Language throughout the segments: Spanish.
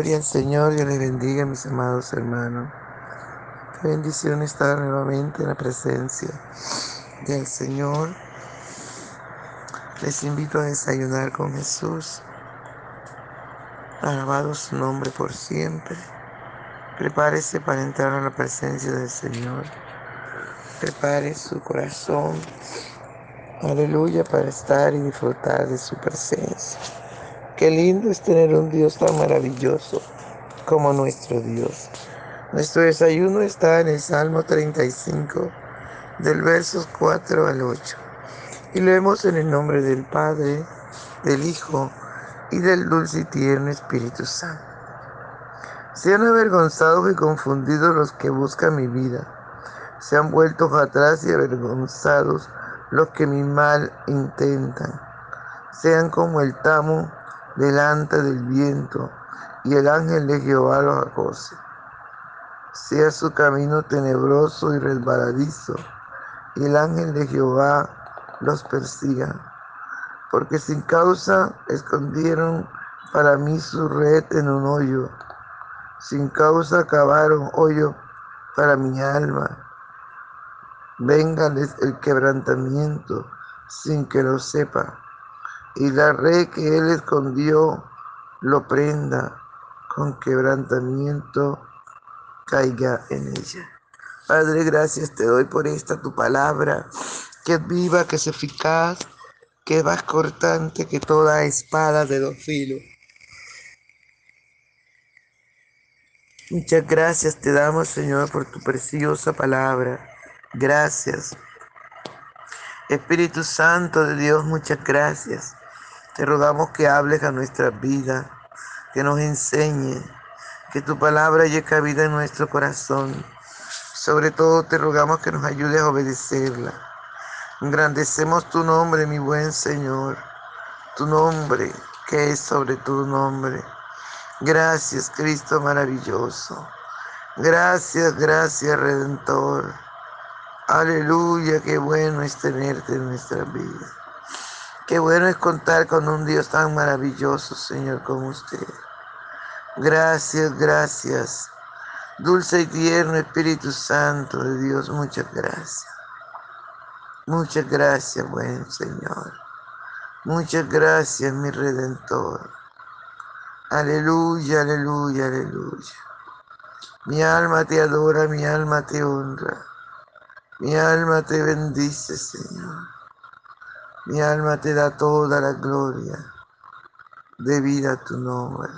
Gloria al Señor, Dios les bendiga, mis amados hermanos. Qué bendición estar nuevamente en la presencia del Señor. Les invito a desayunar con Jesús. Alabado su nombre por siempre. Prepárese para entrar a la presencia del Señor. Prepare su corazón. Aleluya para estar y disfrutar de su presencia. Qué lindo es tener un Dios tan maravilloso como nuestro Dios. Nuestro desayuno está en el Salmo 35, del versos 4 al 8. Y leemos en el nombre del Padre, del Hijo y del dulce y tierno Espíritu Santo. Sean avergonzados y confundidos los que buscan mi vida. Se han vuelto atrás y avergonzados los que mi mal intentan. Sean como el tamo delante del viento, y el ángel de Jehová los acose. Sea su camino tenebroso y resbaladizo, y el ángel de Jehová los persiga, porque sin causa escondieron para mí su red en un hoyo, sin causa cavaron hoyo para mi alma. Véngales el quebrantamiento sin que lo sepa y la red que él escondió lo prenda con quebrantamiento caiga en ella. Padre, gracias te doy por esta tu palabra, que es viva, que es eficaz, que es más cortante que toda espada de dos filos. Muchas gracias te damos, Señor, por tu preciosa palabra. Gracias. Espíritu Santo de Dios, muchas gracias. Te rogamos que hables a nuestra vida, que nos enseñe, que tu palabra llegue vida en nuestro corazón. Sobre todo te rogamos que nos ayudes a obedecerla. Engrandecemos tu nombre, mi buen Señor, tu nombre que es sobre tu nombre. Gracias, Cristo maravilloso. Gracias, gracias, Redentor. Aleluya, qué bueno es tenerte en nuestra vida. Qué bueno es contar con un Dios tan maravilloso, Señor, como usted. Gracias, gracias. Dulce y tierno Espíritu Santo de Dios, muchas gracias. Muchas gracias, buen Señor. Muchas gracias, mi Redentor. Aleluya, aleluya, aleluya. Mi alma te adora, mi alma te honra. Mi alma te bendice, Señor. Mi alma te da toda la gloria debida a tu nombre.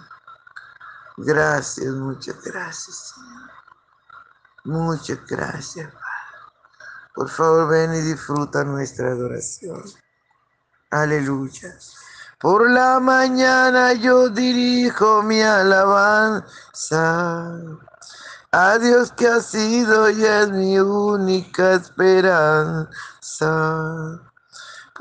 Gracias, muchas gracias, Señor. Muchas gracias, Padre. Por favor, ven y disfruta nuestra adoración. Aleluya. Por la mañana yo dirijo mi alabanza a Dios que ha sido y es mi única esperanza.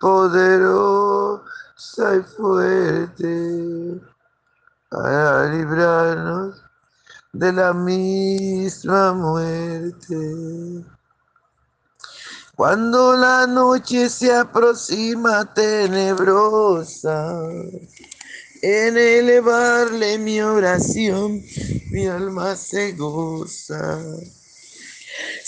poderosa y fuerte para librarnos de la misma muerte. Cuando la noche se aproxima tenebrosa, en elevarle mi oración, mi alma se goza.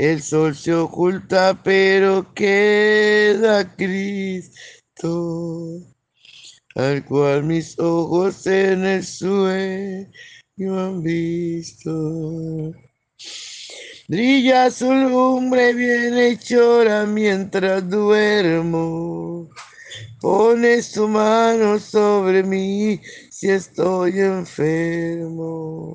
El sol se oculta, pero queda Cristo, al cual mis ojos en el sueño han visto. Brilla su lumbre bien hechora mientras duermo. Pone su mano sobre mí si estoy enfermo.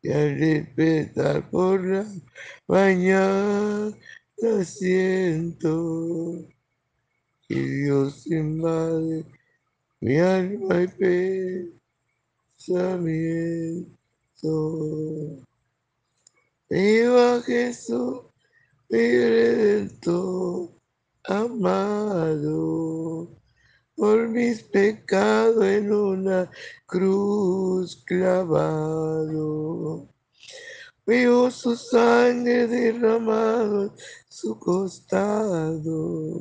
Y al despertar por la mañana siento que Dios invade mi alma y pensamiento. Viva Jesús, mi redentor amado por mis pecados en una cruz clavado. Veo su sangre derramado en su costado.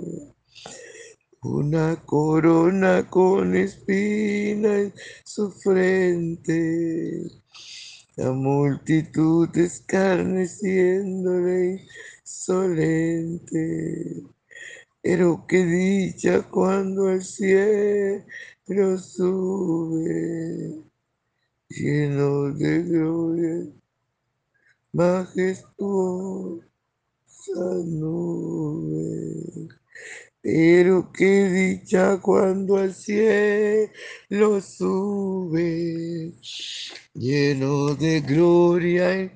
Una corona con espina en su frente. La multitud escarneciéndole insolente. Pero qué dicha cuando el cielo sube, lleno de gloria, majestuosa nube. Pero qué dicha cuando al cielo sube, lleno de gloria y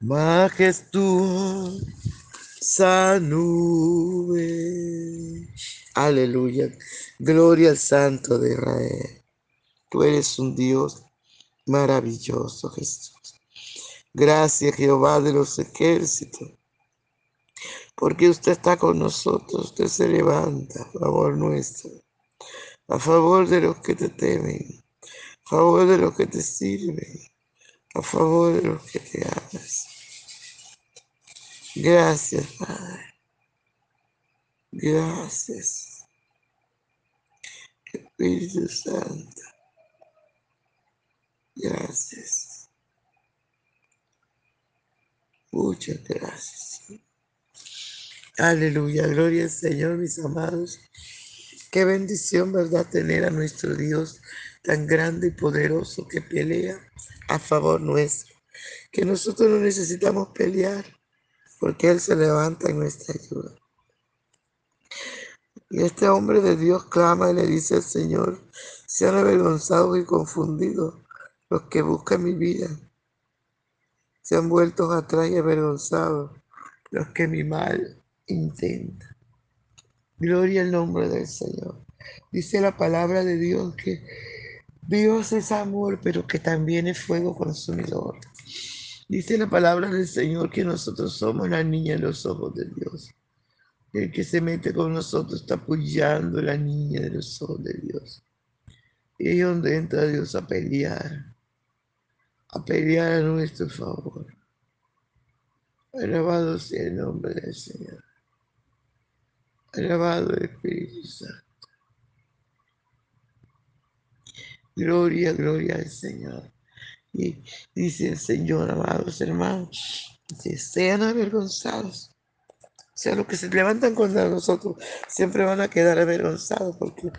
majestuosa nube. Aleluya. Gloria al Santo de Israel. Tú eres un Dios maravilloso, Jesús. Gracias, Jehová de los ejércitos. Porque usted está con nosotros, usted se levanta a favor nuestro, a favor de los que te temen, a favor de los que te sirven, a favor de los que te amas. Gracias, Padre. Gracias. Espíritu Santo. Gracias. Muchas gracias. Aleluya, gloria al Señor, mis amados. Qué bendición, ¿verdad? Tener a nuestro Dios tan grande y poderoso que pelea a favor nuestro. Que nosotros no necesitamos pelear porque Él se levanta en nuestra ayuda. Y este hombre de Dios clama y le dice al Señor, sean avergonzados y confundidos los que buscan mi vida. Se han vuelto atrás y avergonzados los que mi mal intentan. Gloria al nombre del Señor. Dice la palabra de Dios que Dios es amor, pero que también es fuego consumidor. Dice la palabra del Señor que nosotros somos la niña en los ojos de Dios. El que se mete con nosotros está apoyando la niña de los ojos de Dios. Y es donde entra Dios a pelear, a pelear a nuestro favor. Alabado sea el nombre del Señor. Alabado el Espíritu Santo. Gloria, gloria al Señor. Y dice el Señor, amados hermanos, que sean avergonzados. O sea, los que se levantan contra nosotros siempre van a quedar avergonzados porque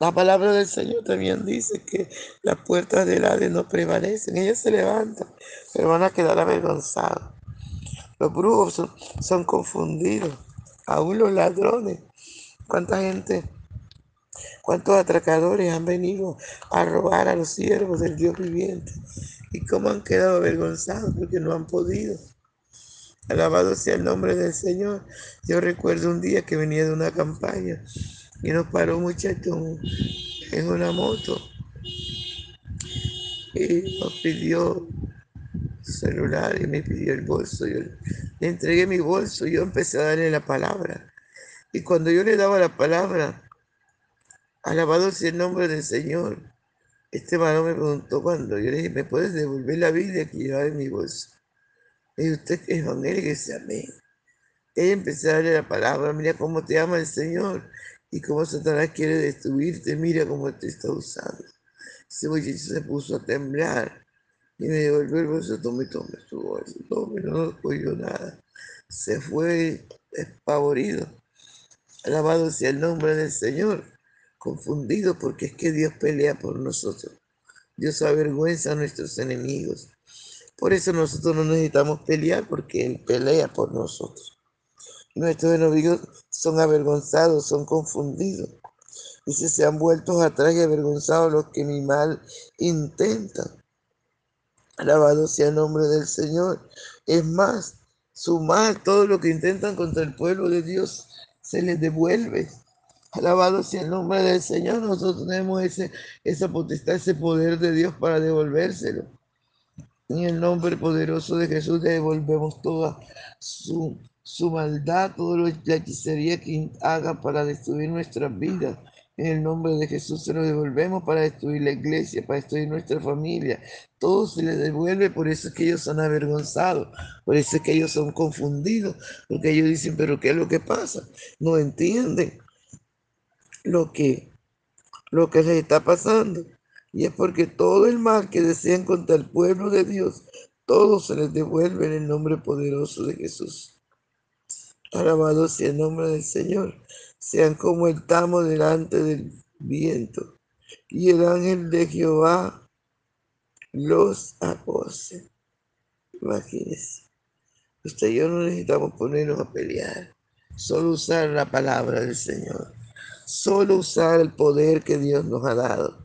la palabra del Señor también dice que las puertas del Hades no prevalecen. Ellas se levantan, pero van a quedar avergonzados. Los brujos son, son confundidos, aún los ladrones. ¿Cuánta gente cuántos atracadores han venido a robar a los siervos del Dios viviente y cómo han quedado avergonzados porque no han podido. Alabado sea el nombre del Señor. Yo recuerdo un día que venía de una campaña y nos paró un muchacho en una moto y nos pidió celular y me pidió el bolso. Yo le entregué mi bolso y yo empecé a darle la palabra. Y cuando yo le daba la palabra, Alabado sea el nombre del Señor. Este varón me preguntó cuando yo le dije, ¿me puedes devolver la Biblia que llevaba en mi bolsa? Y usted que es evangélico dice amén. Ella empezó a darle la palabra, mira cómo te ama el Señor y cómo Satanás quiere destruirte, mira cómo te está usando. Ese muchacho se puso a temblar y me devolvió el bolso, tome, tome su bolso, tome, no cogió nada. Se fue espavorido. Alabado sea el nombre del Señor, confundido porque es que Dios pelea por nosotros. Dios avergüenza a nuestros enemigos. Por eso nosotros no necesitamos pelear porque Él pelea por nosotros. Nuestros enemigos son avergonzados, son confundidos. Dice, se han vuelto atrás y avergonzados los que mi mal intentan. Alabado sea el nombre del Señor. Es más, su mal, todo lo que intentan contra el pueblo de Dios, se les devuelve. Alabado sea el nombre del Señor. Nosotros tenemos ese, esa potestad, ese poder de Dios para devolvérselo. En el nombre poderoso de Jesús devolvemos toda su, su maldad, toda la hechicería que haga para destruir nuestras vidas. En el nombre de Jesús se lo devolvemos para destruir la iglesia, para destruir nuestra familia. Todo se les devuelve, por eso es que ellos son avergonzados, por eso es que ellos son confundidos, porque ellos dicen, pero ¿qué es lo que pasa? No entienden lo que, lo que les está pasando. Y es porque todo el mal que desean contra el pueblo de Dios, todo se les devuelve en el nombre poderoso de Jesús. Alabado sea el nombre del Señor sean como el tamo delante del viento, y el ángel de Jehová los acose. Imagínense, usted y yo no necesitamos ponernos a pelear, solo usar la palabra del Señor, solo usar el poder que Dios nos ha dado.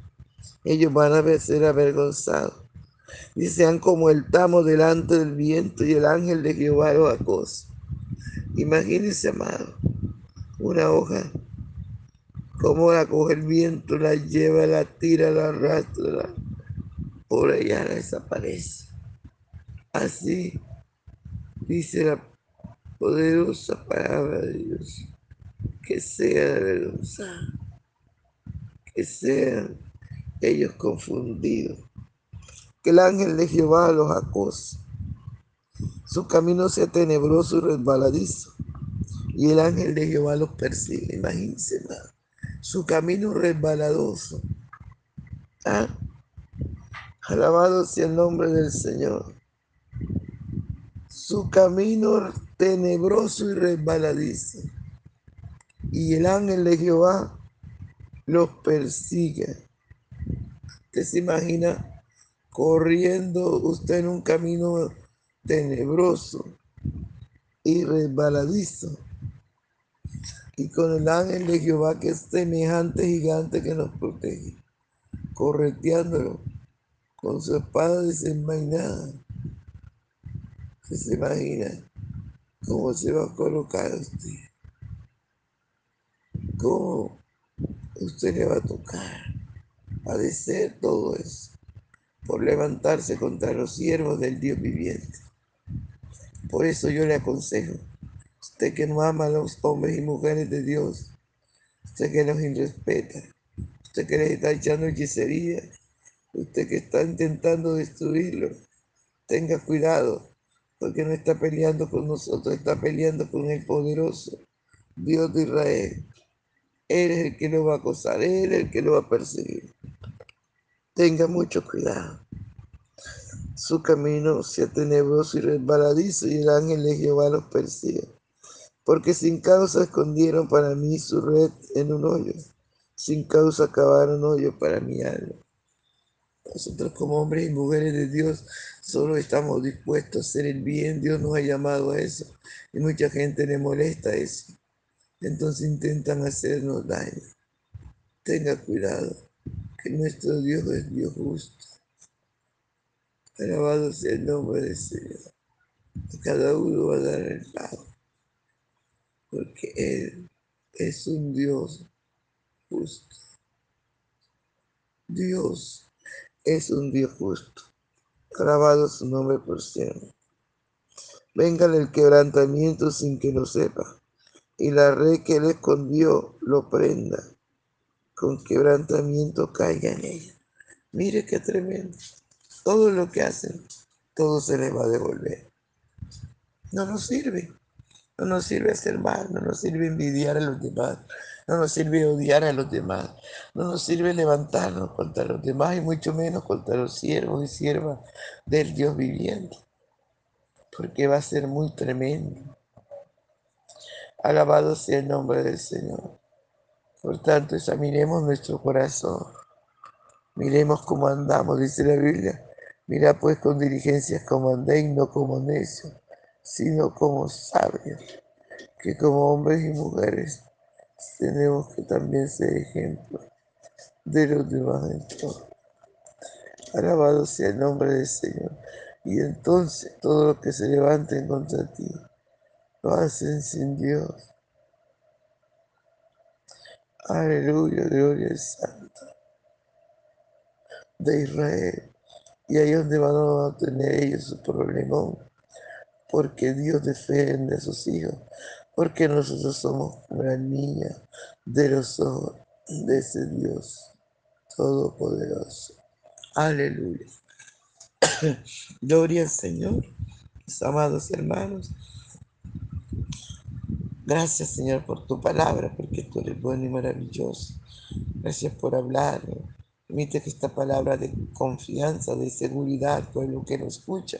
Ellos van a ser avergonzados. Y sean como el tamo delante del viento y el ángel de Jehová los acose. Imagínense, amado una hoja, como la coge el viento, la lleva, la tira, la arrastra, por allá desaparece. Así dice la poderosa palabra de Dios, que sea que sean ellos confundidos, que el ángel de Jehová los acose, su camino sea tenebroso y resbaladizo y el ángel de Jehová los persigue. Imagínense, su camino resbaladoso. ¿Ah? Alabado sea el nombre del Señor. Su camino tenebroso y resbaladizo. Y el ángel de Jehová los persigue. Usted se imagina corriendo usted en un camino tenebroso y resbaladizo y con el ángel de Jehová que es semejante gigante que nos protege, correteándolo con su espada desenvainada. se imagina cómo se va a colocar usted? ¿Cómo usted le va a tocar? Padecer todo eso por levantarse contra los siervos del Dios viviente. Por eso yo le aconsejo usted que no ama a los hombres y mujeres de Dios, usted que los irrespeta, usted que les está echando hechicería, usted que está intentando destruirlo, tenga cuidado, porque no está peleando con nosotros, está peleando con el poderoso Dios de Israel. Él es el que lo va a acosar, Él es el que lo va a perseguir. Tenga mucho cuidado. Su camino sea tenebroso y resbaladizo y el ángel de Jehová los persigue porque sin causa escondieron para mí su red en un hoyo, sin causa cavaron hoyo para mi alma. Nosotros como hombres y mujeres de Dios solo estamos dispuestos a hacer el bien, Dios nos ha llamado a eso y mucha gente le molesta eso. Entonces intentan hacernos daño. Tenga cuidado, que nuestro Dios es Dios justo. Alabado sea el nombre del Señor. Cada uno va a dar el pago porque Él es un Dios justo. Dios es un Dios justo. Alabado su nombre por siempre. Venga el quebrantamiento sin que lo sepa, y la red que él escondió lo prenda. Con quebrantamiento caiga en ella. Mire qué tremendo. Todo lo que hacen, todo se le va a devolver. No nos sirve. No nos sirve hacer mal, no nos sirve envidiar a los demás, no nos sirve odiar a los demás, no nos sirve levantarnos contra los demás y mucho menos contra los siervos y siervas del Dios viviente, porque va a ser muy tremendo. Alabado sea el nombre del Señor. Por tanto, examinemos nuestro corazón. Miremos cómo andamos, dice la Biblia. Mira pues con diligencias como andéis, no como necios sino como sabios, que como hombres y mujeres tenemos que también ser ejemplo de los demás en todo. Alabado sea el nombre del Señor. Y entonces todo lo que se levanten contra ti lo hacen sin Dios. Aleluya, gloria al Santo de Israel. Y ahí es donde van a tener ellos su problemón porque Dios defiende a sus hijos, porque nosotros somos una niña de los ojos de ese Dios todopoderoso. Aleluya. Gloria al Señor, mis amados hermanos. Gracias Señor por tu palabra, porque tú eres bueno y maravilloso. Gracias por hablar. Permite que esta palabra de confianza, de seguridad, pueblo que nos escucha,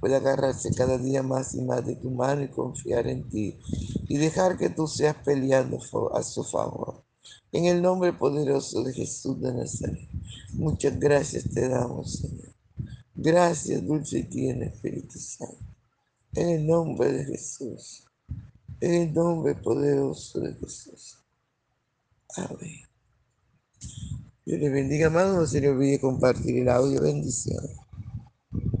puede agarrarse cada día más y más de tu mano y confiar en ti y dejar que tú seas peleando a su favor. En el nombre poderoso de Jesús de Nazaret, muchas gracias te damos, Señor. Gracias, dulce y tierno Espíritu Santo. En el nombre de Jesús. En el nombre poderoso de Jesús. Amén. Dios le bendiga, amado. No se le olvide compartir el audio. Bendiciones.